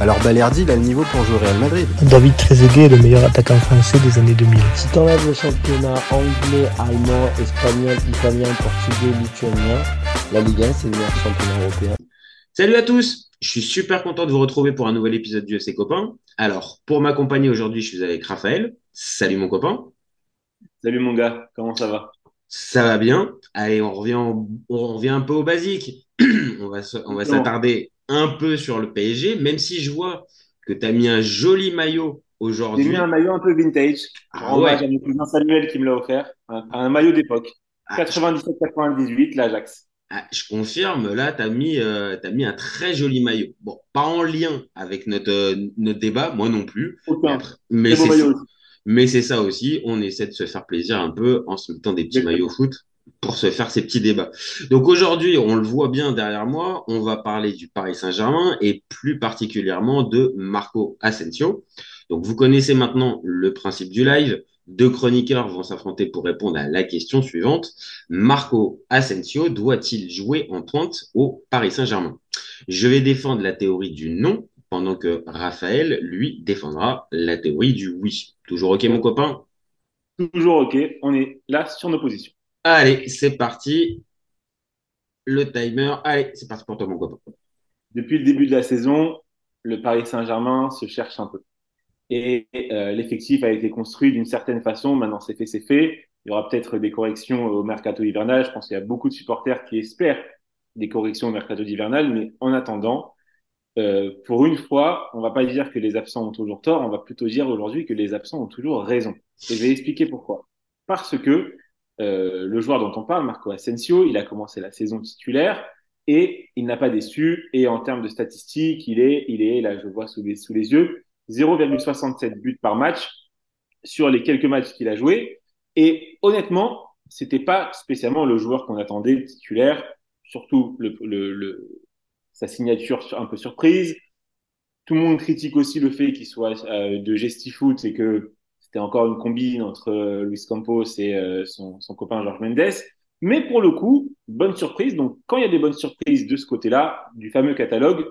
alors Balerdi, il a le niveau pour jouer au Real Madrid. David Trezeguet est le meilleur attaquant français des années 2000. Si t'enlèves le championnat anglais, allemand, espagnol, italien, portugais, lituanien, la Ligue 1, c'est le meilleur championnat européen. Salut à tous Je suis super content de vous retrouver pour un nouvel épisode du FC Copain. Alors, pour m'accompagner aujourd'hui, je suis avec Raphaël. Salut mon copain. Salut mon gars, comment ça va? Ça va bien. Allez, on revient, on revient un peu au basique. on va, on va s'attarder un peu sur le PSG, même si je vois que tu as mis un joli maillot aujourd'hui. J'ai mis un maillot un peu vintage. Ah ouais. J'ai un Samuel qui me l'a offert. Un, maillot d'époque. 97-98, l'Ajax. Ah, je confirme, là, tu as, mis, euh, as mis un très joli maillot. Bon, pas en lien avec notre, euh, notre débat, moi non plus. Aucun. Mais c'est mais c'est ça aussi, on essaie de se faire plaisir un peu en se mettant des petits maillots foot pour se faire ces petits débats. Donc aujourd'hui, on le voit bien derrière moi, on va parler du Paris Saint-Germain et plus particulièrement de Marco Asensio. Donc vous connaissez maintenant le principe du live. Deux chroniqueurs vont s'affronter pour répondre à la question suivante. Marco Asensio doit-il jouer en pointe au Paris Saint-Germain? Je vais défendre la théorie du non pendant que Raphaël, lui, défendra la théorie du oui. Toujours OK, mon copain? Toujours OK. On est là sur nos positions. Allez, c'est parti. Le timer. Allez, c'est parti pour toi, mon copain. Depuis le début de la saison, le Paris Saint-Germain se cherche un peu. Et euh, l'effectif a été construit d'une certaine façon. Maintenant, c'est fait, c'est fait. Il y aura peut-être des corrections au mercato hivernal. Je pense qu'il y a beaucoup de supporters qui espèrent des corrections au mercato hivernal. Mais en attendant, euh, pour une fois, on va pas dire que les absents ont toujours tort. On va plutôt dire aujourd'hui que les absents ont toujours raison. Et je vais expliquer pourquoi. Parce que euh, le joueur dont on parle, Marco Asensio, il a commencé la saison titulaire et il n'a pas déçu. Et en termes de statistiques, il est, il est là, je vois sous les, sous les yeux, 0,67 buts par match sur les quelques matchs qu'il a joué. Et honnêtement, c'était pas spécialement le joueur qu'on attendait titulaire, surtout sa signature un peu surprise. Tout le monde critique aussi le fait qu'il soit euh, de gestifoot et que c'était encore une combine entre euh, Luis Campos et euh, son, copain Georges Mendes. Mais pour le coup, bonne surprise. Donc, quand il y a des bonnes surprises de ce côté-là, du fameux catalogue,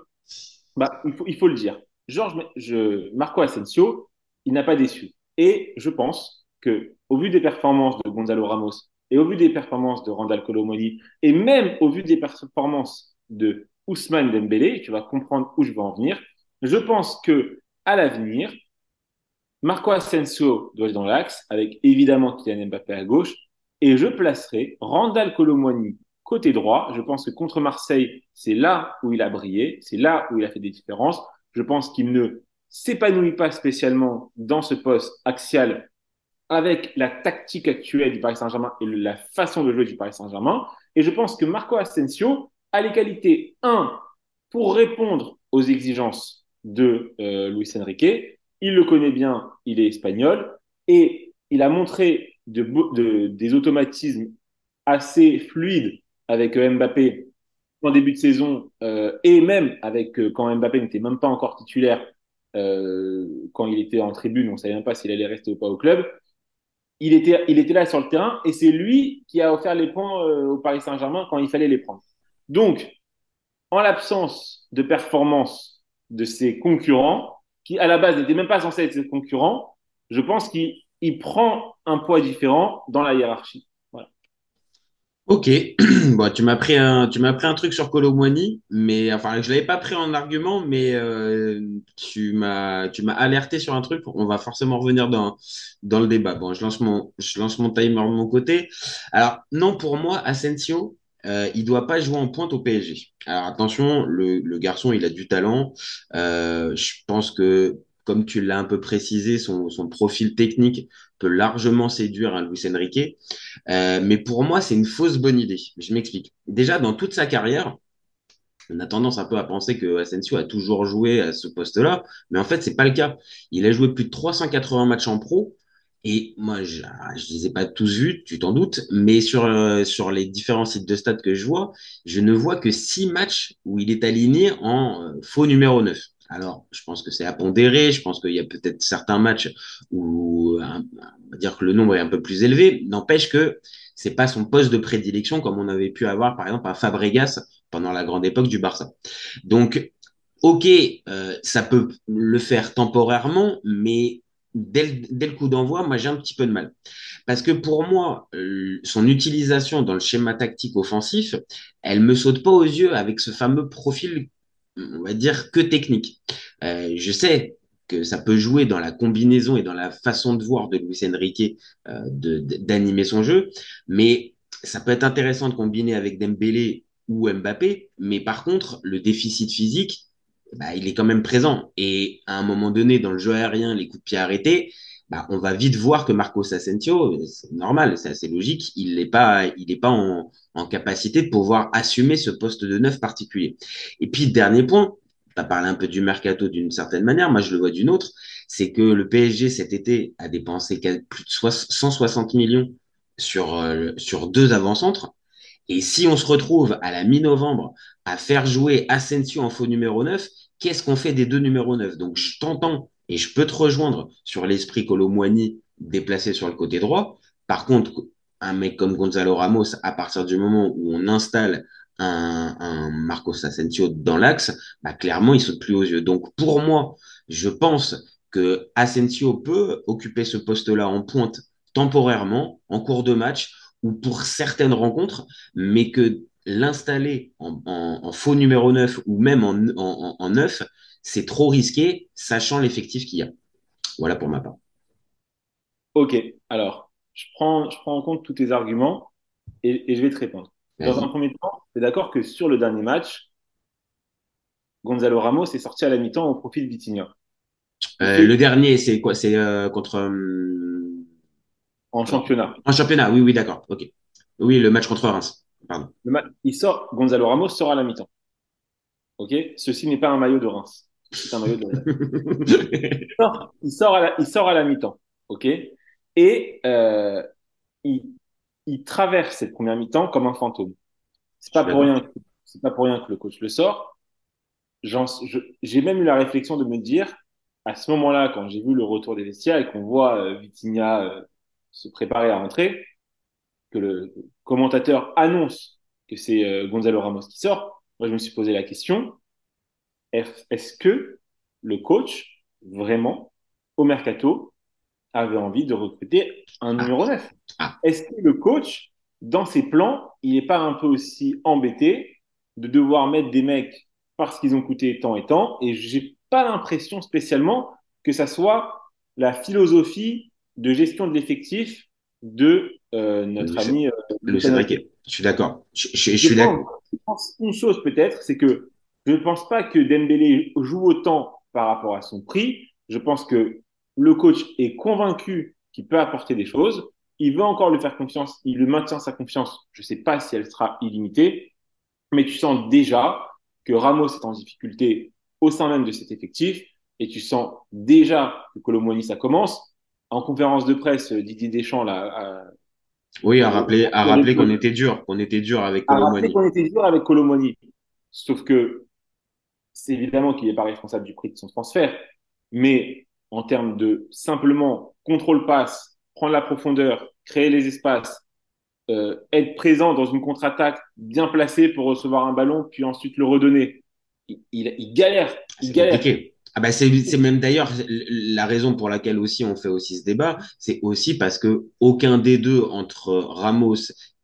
bah, il, faut, le dire. Georges, Marco Asensio, il n'a pas déçu. Et je pense que, au vu des performances de Gonzalo Ramos et au vu des performances de Randall Colomoni et même au vu des performances de Ousmane Dembélé, tu vas comprendre où je veux en venir. Je pense que à l'avenir, Marco Asensio doit être dans l'axe, avec évidemment Kylian Mbappé à gauche, et je placerai Randall Colomwani côté droit. Je pense que contre Marseille, c'est là où il a brillé, c'est là où il a fait des différences. Je pense qu'il ne s'épanouit pas spécialement dans ce poste axial avec la tactique actuelle du Paris Saint-Germain et la façon de jouer du Paris Saint-Germain. Et je pense que Marco Asensio a les qualités, un, pour répondre aux exigences de euh, Luis Enrique, il le connaît bien, il est espagnol, et il a montré de, des automatismes assez fluides avec euh, Mbappé en début de saison, euh, et même avec euh, quand Mbappé n'était même pas encore titulaire, quand il était en tribune, on ne savait même pas s'il allait rester ou pas au club. Il était, il était là sur le terrain, et c'est lui qui a offert les points au Paris Saint-Germain quand il fallait les prendre. Donc, en l'absence de performance de ses concurrents, qui à la base n'était même pas censé être ses concurrents, je pense qu'il prend un poids différent dans la hiérarchie. Ok, bon, tu m'as pris un, tu m'as pris un truc sur Colomwani, mais enfin, je l'avais pas pris en argument, mais euh, tu m'as, tu m'as alerté sur un truc. On va forcément revenir dans dans le débat. Bon, je lance mon, je lance mon timer de mon côté. Alors non, pour moi, Asensio, euh, il doit pas jouer en pointe au PSG. Alors attention, le, garçon, il a du talent. Euh, je pense que, comme tu l'as un peu précisé, son, profil technique peut largement séduire un Luis Enrique. Euh, mais pour moi, c'est une fausse bonne idée. Je m'explique. Déjà, dans toute sa carrière, on a tendance un peu à penser que Asensio a toujours joué à ce poste-là, mais en fait, c'est pas le cas. Il a joué plus de 380 matchs en pro Et moi, je ne les ai pas tous vus, tu t'en doutes, mais sur, euh, sur les différents sites de stade que je vois, je ne vois que six matchs où il est aligné en euh, faux numéro 9. Alors, je pense que c'est à pondérer, je pense qu'il y a peut-être certains matchs où on va dire que le nombre est un peu plus élevé. N'empêche que c'est pas son poste de prédilection comme on avait pu avoir par exemple à Fabregas pendant la grande époque du Barça. Donc, ok, euh, ça peut le faire temporairement, mais dès le, coup d'envoi, moi j'ai un petit peu de mal. Parce que pour moi, euh, son utilisation dans le schéma tactique offensif, elle me saute pas aux yeux avec ce fameux profil, on va dire, que technique. Euh, je sais que ça peut jouer dans la combinaison et dans la façon de voir de Luis Enrique euh, d'animer son jeu, mais ça peut être intéressant de combiner avec Dembélé ou Mbappé, mais par contre, le déficit physique, bah, il est quand même présent. Et à un moment donné, dans le jeu aérien, les coups de pied arrêtés, bah, on va vite voir que Marcos Asensio, c'est normal, c'est assez logique, il n'est pas, il pas en, en, capacité de pouvoir assumer ce poste de neuf particulier. Et puis, dernier point, tu as parlé un peu du mercato d'une certaine manière, moi je le vois d'une autre, c'est que le PSG cet été a dépensé plus de 160 millions sur, euh, sur deux avant-centres. Et si on se retrouve à la mi-novembre à faire jouer Asensio en faux numéro 9, qu'est-ce qu'on fait des deux numéros 9 Donc je t'entends et je peux te rejoindre sur l'esprit Colomboigny déplacé sur le côté droit. Par contre, un mec comme Gonzalo Ramos, à partir du moment où on installe un, un Marcos Asensio dans l'axe, bah, clairement, il saute plus aux yeux. Donc pour moi, je pense que Asensio peut occuper ce poste-là en pointe temporairement, en cours de match, ou pour certaines rencontres, mais que l'installer en, en, en, faux numéro 9 ou même en, en, en 9, c'est trop risqué, sachant l'effectif qu'il y a. Voilà pour ma part. Ok, alors, je prends, je prends en compte tous tes arguments et, et je vais te répondre. Dans un premier temps, tu es d'accord que sur le dernier match, Gonzalo Ramos est sorti à la mi-temps au profit de Vitinha. Euh, le dernier, c'est quoi? C'est euh, contre. Euh... En championnat. En championnat, oui, oui, d'accord. Ok. Oui, le match contre Reims. Pardon. Le ma... Il sort, Gonzalo Ramos sort à la mi-temps. Ok? Ceci n'est pas un maillot de Reims. C'est un maillot de. il, sort, il, sort à la, il sort à la mi-temps. Ok? Et euh, il, il traverse cette première mi-temps comme un fantôme. C'est pas pour rien. C'est pas pour rien que le coach le sort. J'ai même eu la réflexion de me dire, à ce moment-là, quand j'ai vu le retour des vestiaires et qu'on voit euh, Vitinha euh, se préparer à rentrer, que le commentateur annonce que c'est euh, Gonzalo Ramos qui sort, moi je me suis posé la question est-ce que le coach, vraiment, au mercato, avait envie de recruter un numéro 9 Est-ce que le coach, dans ses plans, il n'est pas un peu aussi embêté de devoir mettre des mecs parce qu'ils ont coûté tant et tant? Et j'ai pas l'impression spécialement que ça soit la philosophie de gestion de l'effectif de euh, notre Le- ami. euh, Le Cédric. Je suis d'accord. Je, je- je je suis d'accord. pense, je pense une chose peut-être, c'est que je ne pense pas que Dembélé joue autant par rapport à son prix. Je pense que le coach est convaincu qu'il peut apporter des choses. Il veut encore lui faire confiance. Il lui maintient sa confiance. Je ne sais pas si elle sera illimitée, mais tu sens déjà que Ramos est en difficulté au sein même de cet effectif et tu sens déjà que Colomoni ça commence. En conférence de presse, Didier Deschamps là, a, Oui, à rappeler, à rappeler qu'on était dur, qu'on était dur avec Colomboigny. qu'on était dur avec Colomoni. Sauf que c'est évidemment qu'il n'est pas responsable du prix de son transfert, mais en termes de simplement contrôle passe, prendre la profondeur, créer les espaces, euh, être présent dans une contre-attaque bien placée pour recevoir un ballon, puis ensuite le redonner. Il, il, il galère, il galère. compliqué. Ah bah c'est même d'ailleurs la raison pour laquelle aussi on fait aussi ce débat, c'est aussi parce que aucun des deux entre Ramos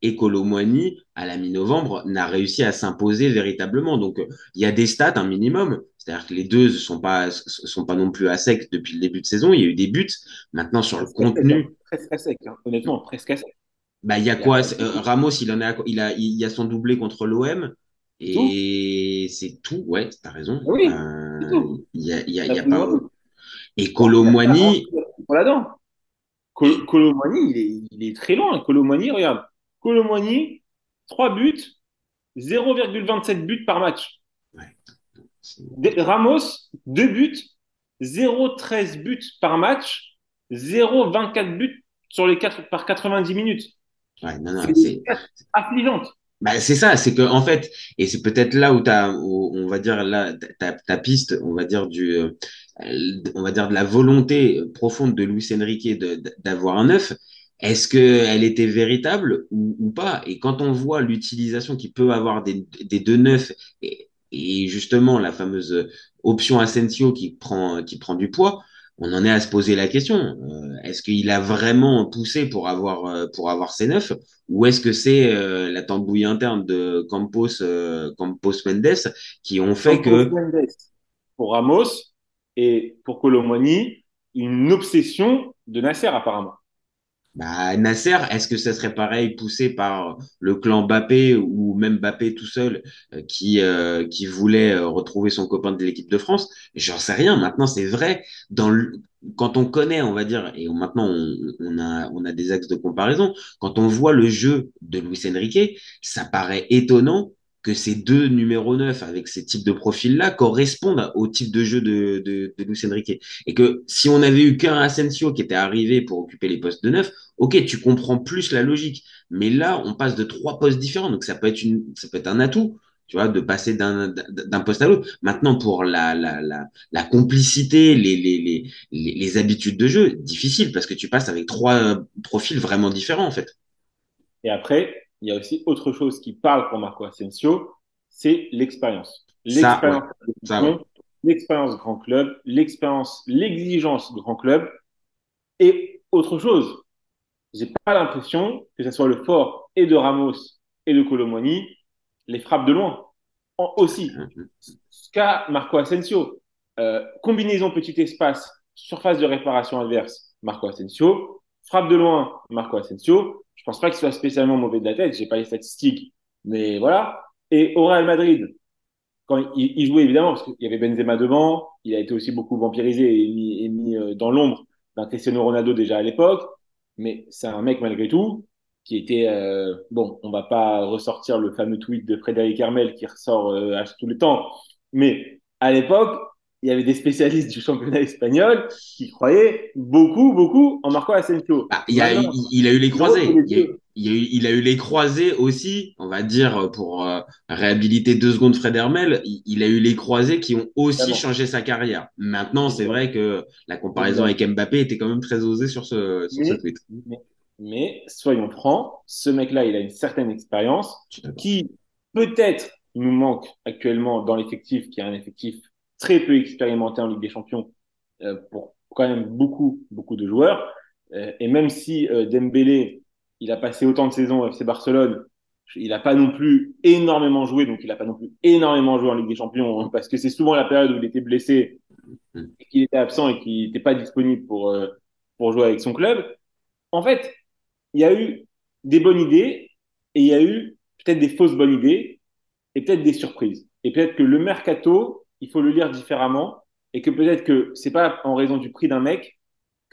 et Colomboigny à la mi-novembre n'a réussi à s'imposer véritablement. Donc il y a des stats un minimum, c'est-à-dire que les deux sont pas sont pas non plus à sec depuis le début de saison. Il y a eu des buts. Maintenant sur le Presque à sec, contenu, hein. Presque à sec, hein. honnêtement, presque à sec. bah il y a quoi euh, Ramos il en a il a il y a son doublé contre l'OM et c'est tout. Ouais, t'as raison. Oui, Euh. Il y a y a, a pas et Colomboigny là-dedans. Col Colomboigny, il est, il est très loin. Colomboigny, regarde. Colomboigny, 3 buts, 0,27 buts par match. Ramos, 2 buts, 0,13 buts par match. 0,24 buts sur les 4 par 90 minutes. Ouais, non, non, C'est c'est affligeante. Bah, c'est ça, c'est que en fait, et c'est peut-être là où t'as, où on va dire là, ta, ta piste, on va dire du, euh, on va dire de la volonté profonde de Luis Enrique d'avoir un neuf. Est-ce que elle était véritable ou, ou pas? Et quand on voit l'utilisation qu'il peut avoir des, des deux neufs et, et justement la fameuse option Asensio qui prend, qui prend du poids, on en est à se poser la question. Euh, est-ce qu'il a vraiment poussé pour avoir, euh, pour avoir ces neufs? Ou est-ce que c'est euh, la tambouille interne de Campos, euh, Campos Mendes qui ont fait que Campos Mendes Pour Ramos et pour Colomoni, une obsession de Nasser apparemment. Bah, Nasser, est-ce que ça serait pareil poussé par le clan Mbappé ou même Mbappé tout seul euh, qui euh, qui voulait euh, retrouver son copain de l'équipe de France? J'en sais rien. Maintenant, c'est vrai dans le quand on connaît, on va dire, et maintenant on, on a on a des axes de comparaison. Quand on voit le jeu de Luis Enrique, ça paraît étonnant que ces deux numéros 9 avec ces types de profils-là correspondent au type de jeu de, de, de Luis Enrique. Et que si on avait eu qu'un Asensio qui était arrivé pour occuper les postes de 9, ok, tu comprends plus la logique. Mais là, on passe de trois postes différents, donc ça peut être, une, ça peut être un atout. Tu vois, de passer d'un d'un poste à l'autre. Maintenant, pour la, la, la, la complicité, les, les, les, les, habitudes de jeu, difficile parce que tu passes avec trois euh, profils vraiment différents en fait. Et après, il y a aussi autre chose qui parle pour Marco Asensio, c'est l'expérience. L'expérience ouais. L'expérience grand club, l'expérience, l'exigence grand club. Et autre chose, j'ai pas l'impression que ce soit le fort et de Ramos et de Colomoni, les frappes de loin. En- aussi, qu'a Marco Asensio, euh, combinaison petit espace, surface de réparation adverse, Marco Asensio, frappe de loin, Marco Asensio. Je pense pas qu'il soit spécialement mauvais de la tête, j'ai pas les statistiques, mais voilà. Et au Real Madrid, quand il, il jouait évidemment, parce qu'il y avait Benzema devant, il a été aussi beaucoup vampirisé et mis, et mis euh, dans l'ombre d'un Cristiano Ronaldo déjà à l'époque, mais c'est un mec malgré tout qui était euh, bon. On va pas ressortir le fameux tweet de Frédéric Hermel qui ressort euh, à tous les temps, mais à l'époque, il y avait des spécialistes du championnat espagnol qui croyaient beaucoup, beaucoup en Marco Asensio. Ah, il, a, il, il a eu les croisés. Il, il, a eu, il a eu les croisés aussi, on va dire, pour euh, réhabiliter deux secondes Fred Hermel. Il, il a eu les croisés qui ont aussi changé sa carrière. Maintenant, c'est vrai que la comparaison avec Mbappé était quand même très osée sur ce, sur ce Mais- tweet. Mais, mais soyons francs, ce mec-là, il a une certaine expérience qui peut-être nous manque actuellement dans l'effectif, qui est un effectif très peu expérimenté en Ligue des Champions euh, pour quand même beaucoup, beaucoup de joueurs. Euh, et même si euh, Dembélé, il a passé autant de saisons au FC Barcelone, il n'a pas non plus énormément joué, donc il n'a pas non plus énormément joué en Ligue des Champions, hein, parce que c'est souvent la période où il était blessé, qu'il était absent et qu'il n'était pas disponible pour, euh, pour jouer avec son club. En fait, il y a eu des bonnes idées et il y a eu peut-être des fausses bonnes idées et peut-être des surprises. Et peut-être que le mercato, il faut le lire différemment et que peut-être que c'est pas en raison du prix d'un mec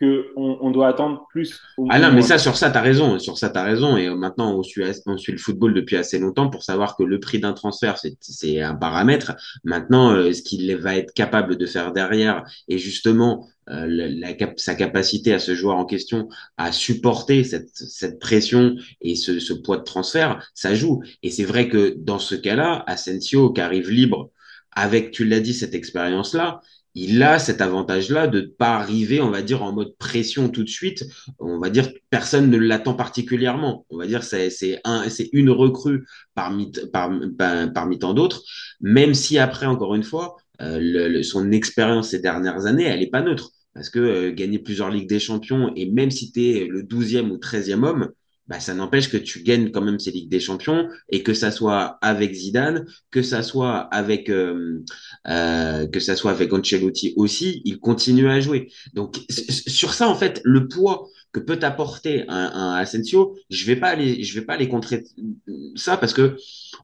que on, on doit attendre plus. Ah non, mais ça, sur ça, t'as raison. Sur ça, t'as raison. Et maintenant, on suit, on suit le football depuis assez longtemps pour savoir que le prix d'un transfert, c'est, c'est un paramètre. Maintenant, euh, ce qu'il va être capable de faire derrière et justement euh, la, la sa capacité à ce joueur en question à supporter cette, cette pression et ce, ce poids de transfert, ça joue. Et c'est vrai que dans ce cas-là, Asensio qui arrive libre avec, tu l'as dit, cette expérience-là, il a cet avantage-là de ne pas arriver, on va dire, en mode pression tout de suite. On va dire personne ne l'attend particulièrement. On va dire c'est un une recrue parmi par, par- parmi tant d'autres. Même si après encore une fois, euh, le- le- son expérience ces dernières années, elle est pas neutre parce que euh, gagner plusieurs ligues des champions et même si tu le 12e ou 13e homme, bah, ça n'empêche que tu gagnes quand même ces ligues des champions et que ça soit avec Zidane, que ça soit avec euh, euh, que ça soit avec Ancelotti aussi, il continue à jouer. Donc sur ça en fait, le poids que peut apporter un, Asensio, je vais pas aller, je vais pas aller contrer ça parce que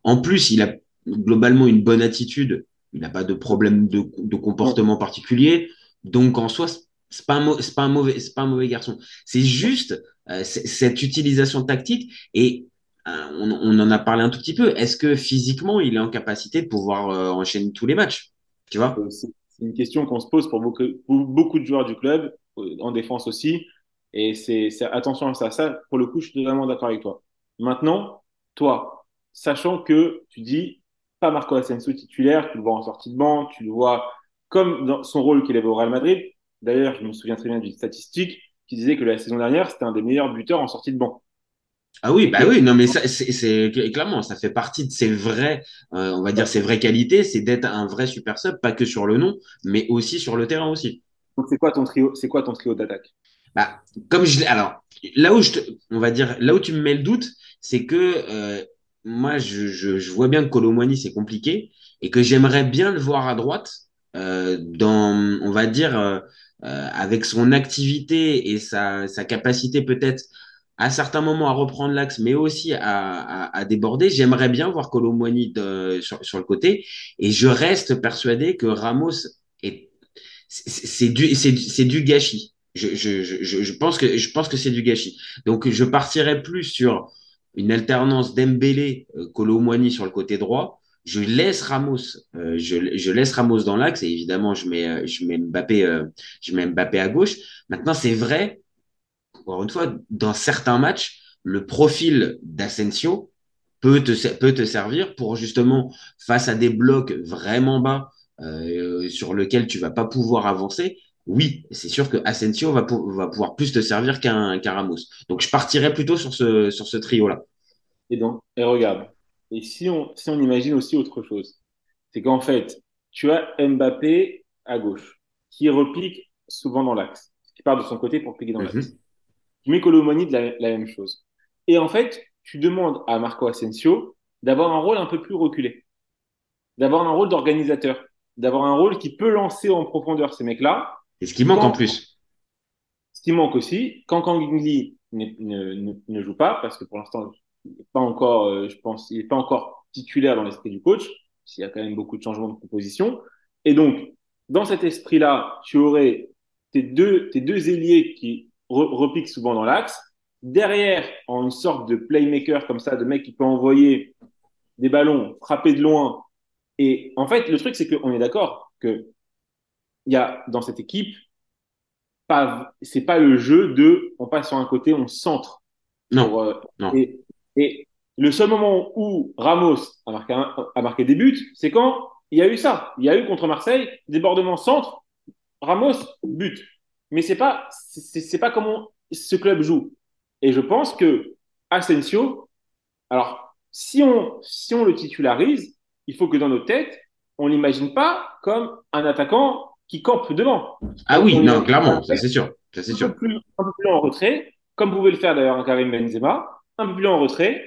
en plus il a globalement une bonne attitude, il n'a pas de problème de, de comportement particulier, donc en soi c'est pas un, pas un mauvais, c'est pas un mauvais garçon. C'est juste euh, cette utilisation tactique et euh, on, on en a parlé un tout petit peu. Est-ce que physiquement il est en capacité de pouvoir euh, enchaîner tous les matchs, tu vois? Euh, C'est une question qu'on se pose pour beaucoup, pour beaucoup de joueurs du club. en défense aussi. Et c'est attention à ça. Ça, pour le coup, je suis totalement d'accord avec toi. Maintenant, toi, sachant que tu dis pas Marco Asensio titulaire, tu le vois en sortie de banc, tu le vois comme dans son rôle qu'il avait au Real Madrid. D'ailleurs, je me souviens très bien d'une statistique qui disait que la saison dernière, c'était un des meilleurs buteurs en sortie de banc. Ah oui, bah oui, non, mais c'est clairement, ça fait partie de ses vraies, euh, on va dire ses vraies qualités, c'est d'être un vrai super sub, pas que sur le nom, mais aussi sur le terrain aussi. Donc c'est quoi ton trio, c'est quoi ton trio d'attaque? Bah, comme je alors là où je te, on va dire, là où tu me mets le doute, c'est que euh, moi je, je, je, vois bien que Colomwani c'est compliqué et que j'aimerais bien le voir à droite euh, dans, on va dire, euh, avec son activité et sa, capacité peut-être à certains moments à reprendre l'axe, mais aussi à, déborder. J'aimerais bien voir Colomwani sur, sur, le côté, et je reste persuadé que Ramos est c'est du gâchis. Je, pense que que c'est du gâchis. Donc je partirais plus sur une alternance Dembélé Colomwani sur le côté droit je laisse Ramos, euh, je, je, laisse Ramos dans l'axe et évidemment je mets, euh, je mets Mbappé, euh, je mets à gauche. Maintenant c'est vrai, encore une fois, dans certains matchs, le profil d'Asensio peut te, peut te servir pour justement face à des blocs vraiment bas euh, sur lesquels tu vas pas pouvoir avancer. Oui, c'est sûr que Asensio va, va pouvoir plus te servir qu'un qu Ramos. Donc je partirais plutôt sur ce, sur ce trio là. Et donc, et regarde, et si on, si on imagine aussi autre chose, c'est qu'en fait, tu as Mbappé à gauche, qui repique souvent dans l'axe, qui part de son côté pour piquer dans Mhm. l'axe. Tu mets Colomoni de la, la même chose. Et en fait, tu demandes à Marco Asensio d'avoir un rôle un peu plus reculé, d'avoir un rôle d'organisateur, d'avoir un rôle qui peut lancer en profondeur ces mecs-là. Et ce qui manque en plus. Ce qui manque aussi, quand Kangli ne, ne, ne, joue pas, parce que pour l'instant, n'est pas encore, euh, je pense, il n'est pas encore titulaire dans l'esprit du coach, s'il y a quand même beaucoup de changements de composition. Et donc, dans cet esprit-là, tu aurais tes deux, tes deux ailiers qui re- repiquent souvent dans l'axe. Derrière, en une sorte de playmaker comme ça, de mec qui peut envoyer des ballons, frapper de loin. Et en fait, le truc, c'est qu'on est d'accord que il y a dans cette équipe pas, c'est pas le jeu de on passe sur un côté, on centre. Non, Pour, euh, non. Et, et le seul moment où Ramos a marqué, un- a marqué des buts, c'est quand il y a eu ça. Il y a eu contre Marseille, débordement centre, Ramos, but. Mais c'est pas, c'est pas comment ce club joue. Et je pense que Asensio, alors, si on, si on le titularise, il faut que dans nos têtes, on l'imagine pas comme un attaquant qui campe devant. Ah oui, On non, clairement, ça c'est sûr, ça c'est un sûr. peu, plus, un peu plus en retrait, comme pouvait le faire d'ailleurs un Karim Benzema, un peu plus en retrait,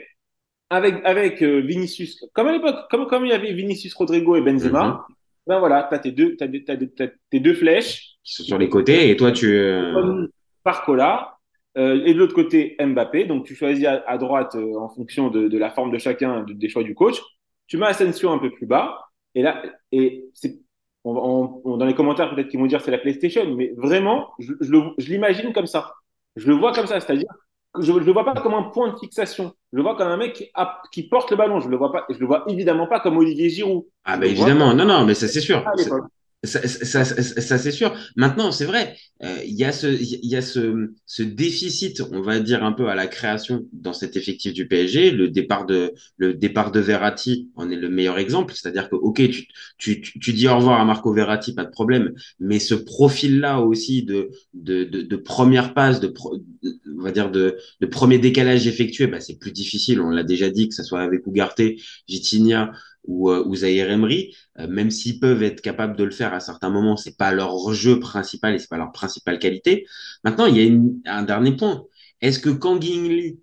avec, avec euh, Vinicius, comme à l'époque, comme, comme il y avait Vinicius Rodrigo et Benzema, Mhm. ben voilà, t'as tes deux, des- des- tes deux flèches, Qui sont sur les côtés et toi tu. euh, Barcola, euh, et de l'autre côté Mbappé, donc tu choisis à, à droite euh, en fonction de, de la forme de chacun, de- des choix du coach, tu mets Asensio un peu plus bas, et là, et c'est, on, va- on- on- dans les commentaires peut-être qu'ils vont dire c'est la PlayStation, mais vraiment, je, je l'imagine comme ça. Je le vois comme ça, c'est-à-dire je ne le vois pas comme un point de fixation. Je le vois comme un mec qui, a- qui porte le ballon. Je le vois pas, je le vois évidemment pas comme Olivier Giroud. Ah Je bah vois évidemment, non, non, mais ça c'est sûr. à Ça, ça, ça, ça- c'est sûr. Maintenant, c'est vrai, euh, il y a ce, y a ce, ce déficit, on va dire un peu à la création dans cet effectif du PSG. Le départ de, le départ de Verratti en est le meilleur exemple. C'est-à-dire que, ok, tu, tu, tu, dis au revoir à Marco Verratti, pas de problème, mais ce profil-là aussi de, de, de, de première passe, de, pro- on va dire de, de premier décalage effectué, bah, c'est plus difficile. On l'a déjà dit, que ce soit avec Ugarte, Vitinha ou, ou Zaire Emery. Même s'ils peuvent être capables de le faire à certains moments, c'est pas leur jeu principal et c'est pas leur principale qualité. Maintenant, il y a un dernier point. Est-ce que Kang In Lee,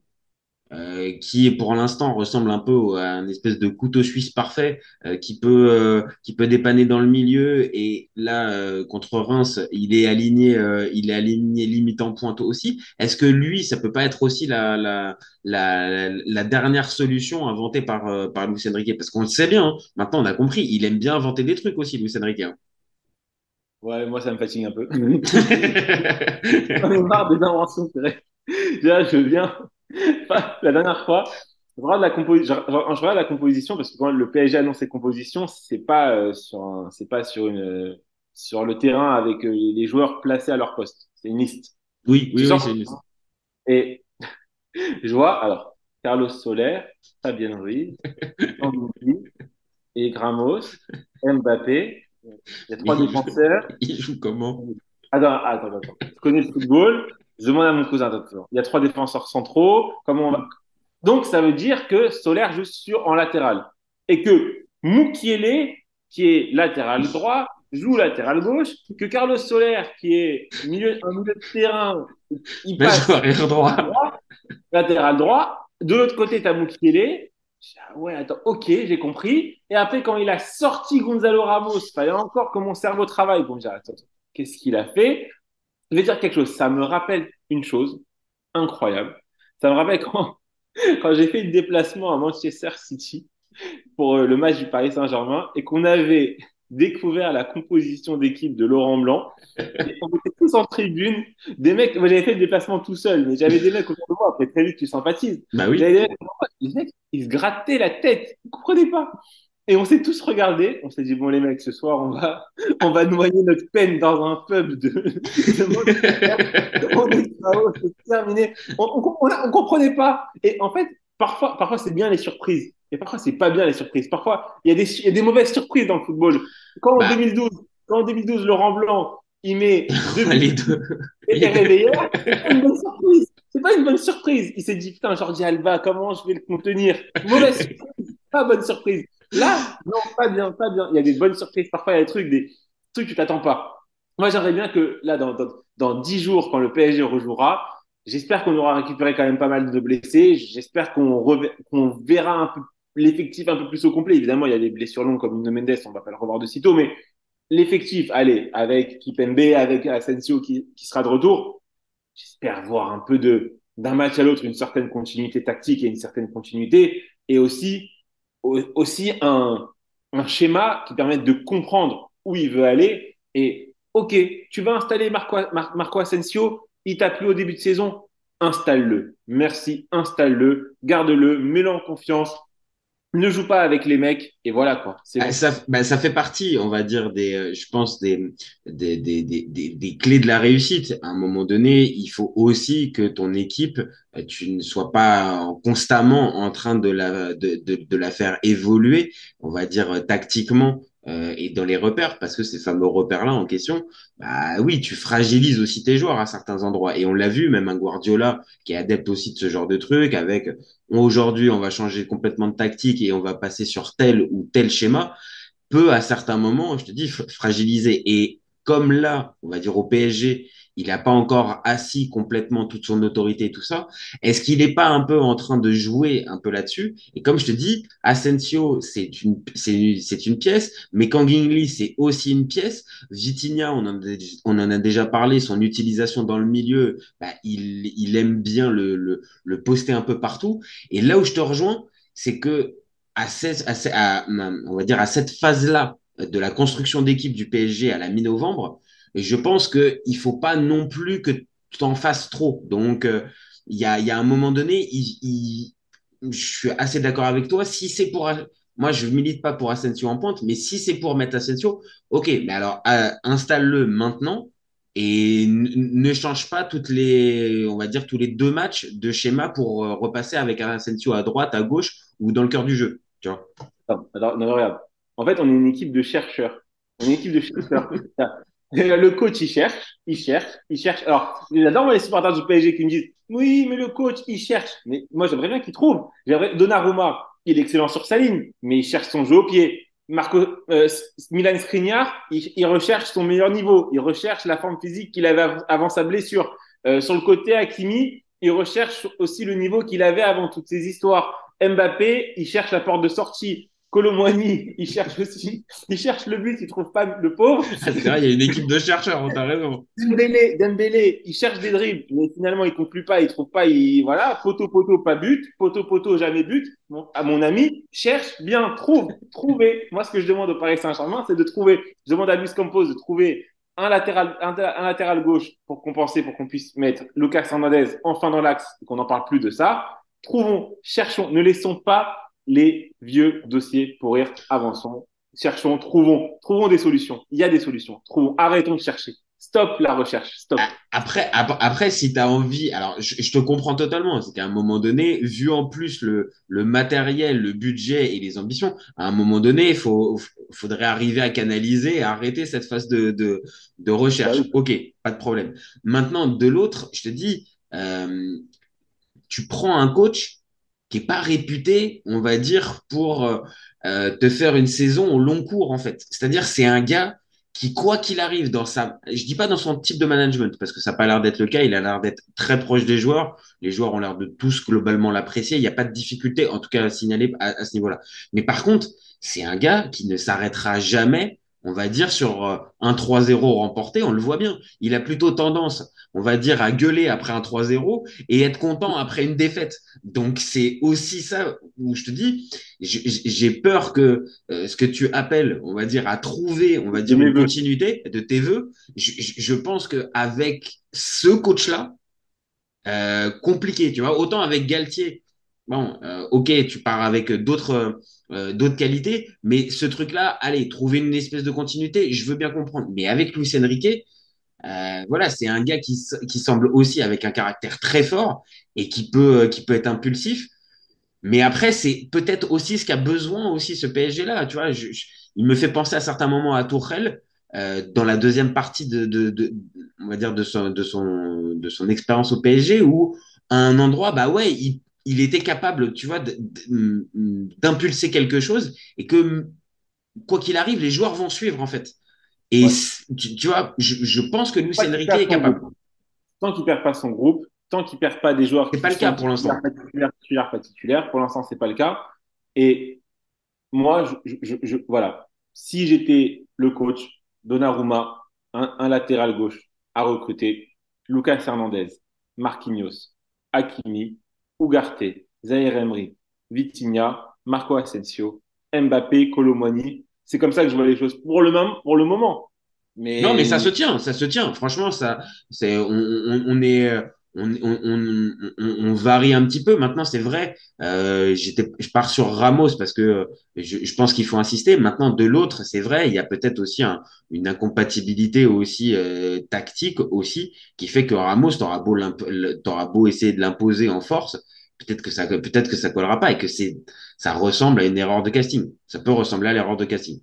euh, qui pour l'instant ressemble un peu à un espèce de couteau suisse parfait, euh, qui peut euh, qui peut dépanner dans le milieu et là contre Reims, il est aligné, il est aligné limite en pointe aussi. Est-ce que lui, ça peut pas être aussi la la la, la dernière solution inventée par par Luis Enrique? Parce qu'on le sait bien, hein. maintenant on a compris, il aime bien inventer des trucs aussi, Luis Enrique. hein. Ouais, moi, ça me fatigue un peu. J'en ai marre des inventions, c'est vrai. Déjà, je viens, la dernière fois, je regarde la, compo- je, je- je regarde la composition parce que quand le PSG annonce ses compositions, c'est pas euh, sur un- c'est pas sur une, euh, sur le terrain avec euh, les joueurs placés à leur poste. C'est une liste. Oui, oui, Tu oui, c'est une liste. Et je vois, alors, Carlos Soler, Fabien Ruiz, et Gramos, Mbappé. Il y a trois il joue- défenseurs. Il joue comment? Attends, attends, attends. Je connais le football? Je demande à mon cousin. attends. Il y a trois défenseurs centraux. Comment on va... Donc, ça veut dire que Soler joue sur, en latéral. Et que Mukiele, qui est latéral droit, joue latéral gauche. Que Carlos Soler, qui est milieu, un milieu de terrain, il passe joue arrière droit. latéral droit. De l'autre côté, t'as Mukiele. Je dis, Ah ouais, attends, ok, j'ai compris. Et après, quand il a sorti Gonzalo Ramos, fallait encore que mon cerveau travaille attends, attends, qu'est-ce qu'il a fait? Je vais dire quelque chose. Ça me rappelle une chose incroyable. Ça me rappelle quand, quand j'ai fait le déplacement à Manchester City pour euh, le match du Paris Saint-Germain et qu'on avait découvert la composition d'équipe de Laurent Blanc. Et on était tous en tribune. Des mecs, moi j'avais fait le déplacement tout seul, mais j'avais des mecs autour de moi. Après, très vite, tu sympathises. Bah oui. Des mecs. Les mecs, ils se grattaient la tête. Vous comprenez pas? Et on s'est tous regardés. On s'est dit, bon, les mecs, ce soir, on va, on va noyer notre peine dans un pub de. On est là-haut, c'est terminé. On, on comprenait pas. Et en fait, parfois, parfois c'est bien les surprises. Et parfois, c'est pas bien les surprises. Parfois, il y a des, y a des mauvaises surprises dans le football. Quand en Bah. 2012, quand en 2012, Laurent Blanc, il met deux Les deux. et est réveillé, c'est pas une bonne surprise. C'est pas une bonne surprise. Il s'est dit, putain, Jordi Alba, comment je vais le contenir? Mauvaise surprise. Pas bonne surprise. Là, non, pas bien, pas bien. Il y a des bonnes surprises. Parfois, il y a des trucs, des trucs que tu t'attends pas. Moi, j'aimerais bien que là, dans, dans, dans 10 jours, quand le PSG rejouera, j'espère qu'on aura récupéré quand même pas mal de blessés. J'espère qu'on verra un peu l'effectif un peu plus au complet. Évidemment, il y a des blessures longues comme Nuno Mendes, on va pas le revoir de sitôt, mais l'effectif, allez, avec Kipembe, avec Asensio qui, qui sera de retour, j'espère voir un peu de d'un match à l'autre une certaine continuité tactique et une certaine continuité, et aussi au- aussi un, schéma qui permette de comprendre où il veut aller. Et ok, tu vas installer Marco, Mar- Marco Asensio, il t'a plu au début de saison, installe-le. Merci, installe-le, garde-le, mets-le en confiance. Ne joue pas avec les mecs et voilà quoi. Ah, bon. ça, bah, ça fait partie, on va dire, des, euh, je pense, des, des, des, des, des, clés de la réussite. À un moment donné, il faut aussi que ton équipe, euh, tu ne sois pas constamment en train de la, de, de, de la faire évoluer, on va dire, euh, tactiquement euh, et dans les repères, parce que ces fameux repères-là en question, bah oui, tu fragilises aussi tes joueurs à certains endroits. Et on l'a vu, même un Guardiola qui est adepte aussi de ce genre de truc, avec aujourd'hui, on va changer complètement de tactique et on va passer sur tel ou tel schéma, peut à certains moments, je te dis, fragiliser. Et comme là, on va dire au PSG, il n'a pas encore assis complètement toute son autorité et tout ça, est-ce qu'il n'est pas un peu en train de jouer un peu là-dessus? Et comme je te dis, Asensio, c'est une, c'est, une pièce, mais Kangin c'est aussi une pièce. Vitinha, on en, a, on en a déjà parlé, son utilisation dans le milieu, bah, il, il aime bien le, le, le poster un peu partout. Et là où je te rejoins, c'est que à cette, à, à- on va dire à cette phase-là de la construction d'équipe du PSG à la mi-novembre, je pense que il faut pas non plus que tu en fasses trop. Donc, euh, il y a, il y a un moment donné, il, il- je suis assez d'accord avec toi. Si c'est pour, moi, je milite pas pour Asensio en pointe, mais si c'est pour mettre Asensio, ok, mais alors euh, installe-le maintenant et ne change pas toutes les, on va dire tous les deux matchs de schéma pour euh, repasser avec un Asensio à droite, à gauche ou dans le cœur du jeu. Tu vois. Non, alors, non, regarde. En fait, on est une équipe de chercheurs. On est une équipe de chercheurs. Le coach, il cherche, il cherche, il cherche. Alors, j'adore les supporters du PSG qui me disent Oui, mais le coach, il cherche. Mais moi, j'aimerais bien qu'il trouve. Donnarumma, il est excellent sur sa ligne, mais il cherche son jeu au pied. Marco, euh, Milan Skriniar, il, il recherche son meilleur niveau. Il recherche la forme physique qu'il avait av- avant sa blessure. Euh, sur le côté, Hakimi, il recherche aussi le niveau qu'il avait avant toutes ces histoires. Mbappé, il cherche la porte de sortie. Colomwani, il cherche aussi, il cherche le but, il trouve pas le pauvre. Ah, c'est vrai, il y a une équipe de chercheurs, on t'a raison. Dembélé, Dembélé, il cherche des dribbles, mais finalement il conclut pas, il trouve pas, il voilà, poteau poteau pas but, poteau poteau jamais but. Bon, à mon ami, cherche bien, trouve, trouver. Moi ce que je demande au Paris Saint-Germain, c'est de trouver. Je demande à Luis Campos de trouver un latéral, un, un latéral gauche pour compenser, pour qu'on puisse mettre Lucas Hernandez enfin dans l'axe et qu'on n'en parle plus de ça. Trouvons, cherchons, ne laissons pas les vieux dossiers pourrir, avançons, cherchons, trouvons, trouvons des solutions. Il y a des solutions. Trouvons, arrêtons de chercher. Stop la recherche. Stop. Après, ap- après, si tu as envie, alors je, je te comprends totalement, c'est qu'à un moment donné, vu en plus le, le matériel, le budget et les ambitions, à un moment donné, il faut, faudrait arriver à canaliser et arrêter cette phase de, de, de recherche. Bah oui. Ok, pas de problème. Maintenant, de l'autre, je te dis, euh, tu prends un coach pas réputé, on va dire, pour euh, euh, te faire une saison au long cours, en fait. C'est-à-dire, c'est un gars qui, quoi qu'il arrive dans sa, je dis pas dans son type de management, parce que ça n'a pas l'air d'être le cas, il a l'air d'être très proche des joueurs. Les joueurs ont l'air de tous globalement l'apprécier. Il n'y a pas de difficulté, en tout cas, à signaler à ce niveau-là. Mais par contre, c'est un gars qui ne s'arrêtera jamais, on va dire, sur euh, un 3-0 remporté. On le voit bien. Il a plutôt tendance, on va dire, à gueuler après un 3-0 et être content après une défaite. Donc, c'est aussi ça où je te dis, j'ai peur que euh, ce que tu appelles, on va dire, à trouver, on va dire, une continuité de tes je- je pense qu'avec ce coach-là, euh, compliqué, tu vois. Autant avec Galtier, bon, euh, ok, tu pars avec d'autres euh, d'autres qualités, mais ce truc-là, allez, trouver une espèce de continuité, je veux bien comprendre. Mais avec Luis Enrique, euh, voilà, c'est un gars qui, qui semble aussi avec un caractère très fort et qui peut, qui peut être impulsif. Mais après, c'est peut-être aussi ce qu'a besoin aussi ce PSG-là. Tu vois, il me fait penser à certains moments à Tourelle dans la deuxième partie de, de, de- on va dire de son, de son, de son expérience au PSG où à un endroit, bah ouais, il, il était capable, tu vois, de- d'impulser quelque chose et que quoi qu'il arrive, les joueurs vont suivre en fait. Et Ouais. tu, tu vois, je, je pense que Luis Enrique est capable. groupe. Tant qu'il perd pas son groupe, tant qu'il perd pas des joueurs C'est qui pas le sont cas pour l'instant. pas pour l'instant, c'est pas le cas. Et moi, je, je- je- voilà, si j'étais le coach, Donnarumma, un, un latéral gauche à recruter, Lucas Hernandez, Marquinhos, Hakimi, Ugarte, Zaire Emery, Vitinha, Marco Asensio, Mbappé, Colomani. C'est comme ça que je vois les choses pour le moment. Pour le moment. Non, mais ça se tient, ça se tient. Franchement, ça, c'est, on est, euh, on, varie un petit peu. Maintenant, c'est vrai. Euh, je pars sur Ramos parce que euh, je, pense qu'il faut insister. Maintenant, de l'autre, c'est vrai, il y a peut-être aussi un- une incompatibilité aussi euh, tactique aussi qui fait que Ramos, t'auras beau, t'auras beau essayer de l'imposer en force, peut-être que ça, peut-être que ça collera pas et que c'est, ça ressemble à une erreur de casting. Ça peut ressembler à l'erreur de casting.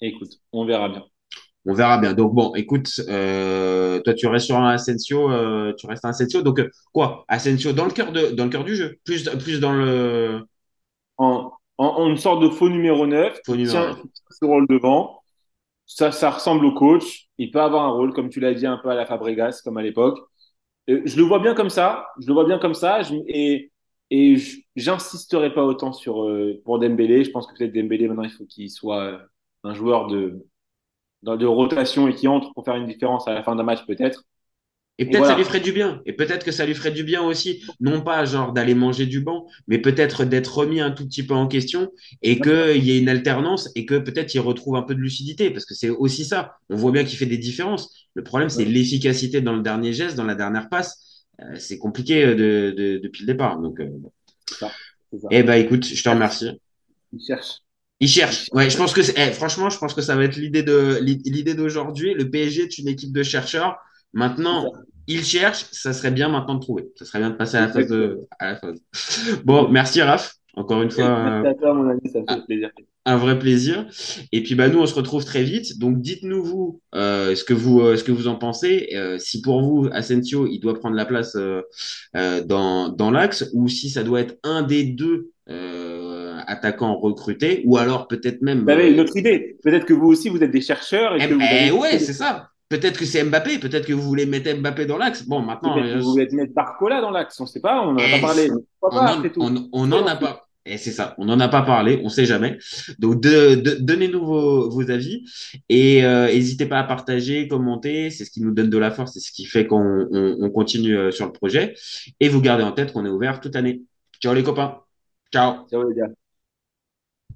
écoute, on verra bien. On verra bien. Donc bon, écoute, euh, toi tu restes sur un Asensio, euh, tu restes un Asensio. Donc euh, quoi, Asensio dans le cœur de, dans le cœur du jeu, plus, plus dans le en, en, en une sorte de faux numéro 9, Faux qui numéro tient, 9. qui tient ce rôle devant. Ça, ça ressemble au coach. Il peut avoir un rôle, comme tu l'as dit, un peu à la Fabregas, comme à l'époque. Je le vois bien comme ça. Je le vois bien comme ça. Je- et et j'insisterai pas autant sur pour Dembélé. Je pense que peut-être Dembélé maintenant il faut qu'il soit un joueur de dans- de rotation et qui entre pour faire une différence à la fin d'un match peut-être. Et peut-être voilà. ça lui ferait du bien. Et peut-être que ça lui ferait du bien aussi, non pas genre d'aller manger du banc, mais peut-être d'être remis un tout petit peu en question et qu'il y ait une alternance et que peut-être il retrouve un peu de lucidité parce que c'est aussi ça. On voit bien qu'il fait des différences. Le problème, c'est Ouais. l'efficacité dans le dernier geste, dans la dernière passe. Euh, c'est compliqué euh, de, de- depuis le départ. Donc, euh, ça. eh ben, écoute, je te remercie. Il cherche. Il cherche. Ouais, je pense que eh, franchement, je pense que ça va être l'idée de l'idée d'aujourd'hui. Le PSG est une équipe de chercheurs. Maintenant, il cherche. Ça serait bien maintenant de trouver. Ça serait bien de passer à la phase de, à la phase. Bon, merci Raph. Encore une fois, Merci à toi, mon ami, ça fait plaisir. un vrai plaisir. Et puis bah nous, on se retrouve très vite. Donc dites-nous vous euh, ce que vous euh, ce que vous en pensez. Euh, si pour vous Asensio, il doit prendre la place dans dans l'axe, ou si ça doit être un des deux euh, attaquants recrutés, ou alors peut-être même. Vous avez une euh, autre idée. Peut-être que vous aussi, vous êtes des chercheurs et eh, que vous eh avez ouais, c'est ça. Peut-être que c'est Mbappé, peut-être que vous voulez mettre Mbappé dans l'axe. Bon, maintenant, Peut-être que euh, vous voulez mettre Barcola dans l'axe, on ne sait pas, on n'en a Eh, pas parlé. On n'en a pas. Et c'est ça, on n'en a pas parlé, on sait jamais. Donc, de, de- donnez-nous vos, vos avis et euh, n'hésitez pas à partager, commenter. C'est ce qui nous donne de la force, c'est ce qui fait qu'on on- on continue sur le projet. Et vous gardez en tête qu'on est ouvert toute l'année. Ciao les copains. Ciao. Ciao les gars.